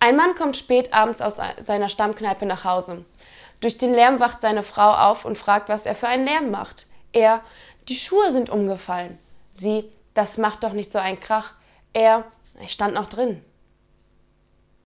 Ein Mann kommt spät abends aus seiner Stammkneipe nach Hause. Durch den Lärm wacht seine Frau auf und fragt, was er für einen Lärm macht. Er, die Schuhe sind umgefallen. Sie, das macht doch nicht so einen Krach. Er, ich stand noch drin.